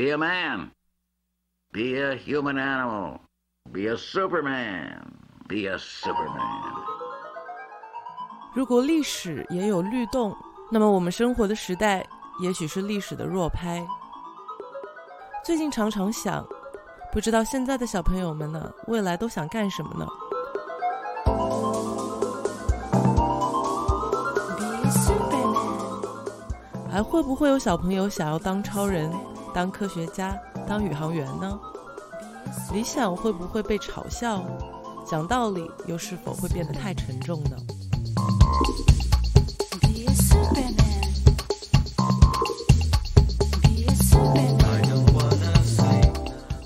Be a man. Be a human animal. Be a Superman. Be a Superman. 如果历史也有律动，那么我们生活的时代也许是历史的弱拍。最近常常想，不知道现在的小朋友们呢，未来都想干什么呢？还会不会有小朋友想要当超人、当科学家、当宇航员呢？理想会不会被嘲笑？讲道理又是否会变得太沉重呢？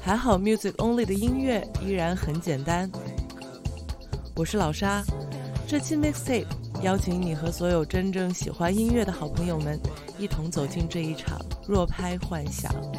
还好，Music Only 的音乐依然很简单。我是老沙，这期 Mixtape 邀请你和所有真正喜欢音乐的好朋友们。一同走进这一场若拍幻想。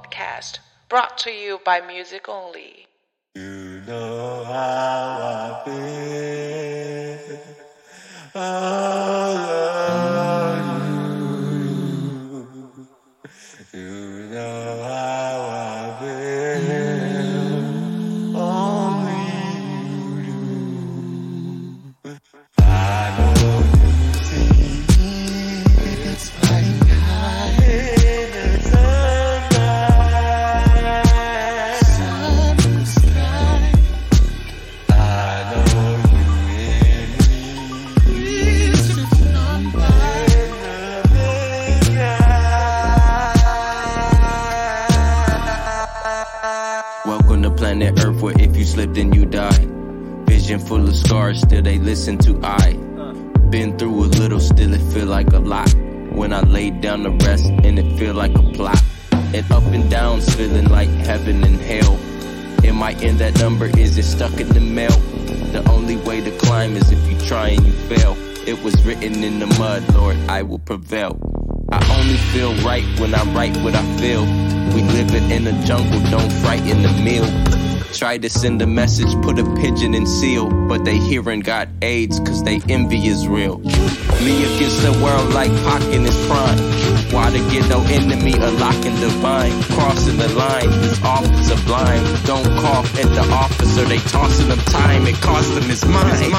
Podcast, brought to you by Music Only. You know how I feel. I full of scars, still they listen to I. Been through a little, still it feel like a lot. When I lay down to rest, and it feel like a plot. And up and downs, feeling like heaven and hell. Am I in that number? Is it stuck in the mail? The only way to climb is if you try and you fail. It was written in the mud, Lord, I will prevail. I only feel right when I write what I feel. We living in a jungle, don't frighten the meal. Try to send a message, put a pigeon in seal, but they hearing got AIDS cause they envy is real. Me against the world like Pac in his prime. Why to get no enemy, a lock and divine. Crossing the line, this officer blind. Don't cough at the officer, they tossing them time, it cost them his mind.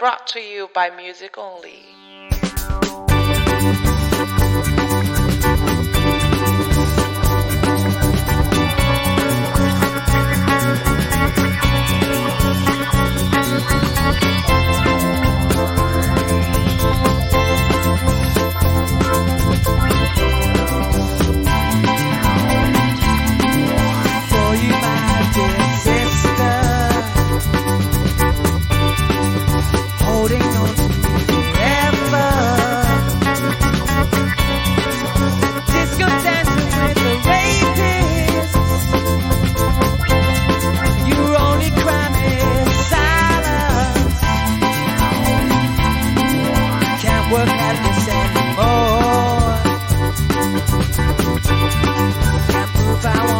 Brought to you by Music Only. if I want.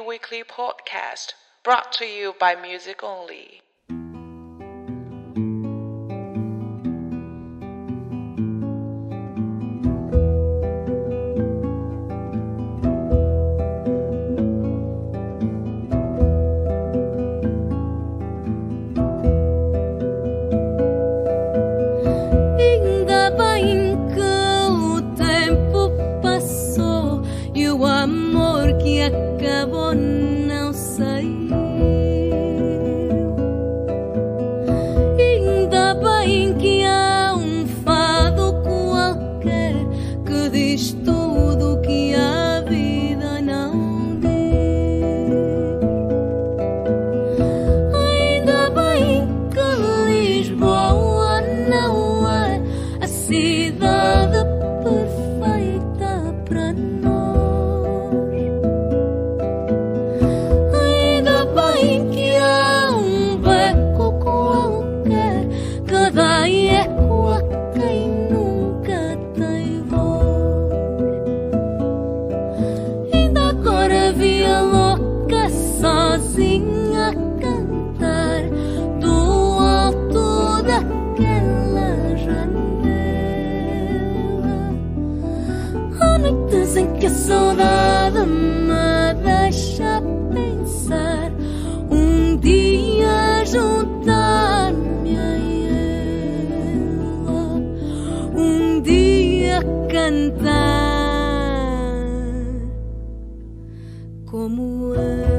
Weekly Podcast, brought to you by Music Only. que a saudade me deixa pensar. Um dia juntar-me a ela, um dia cantar como ela.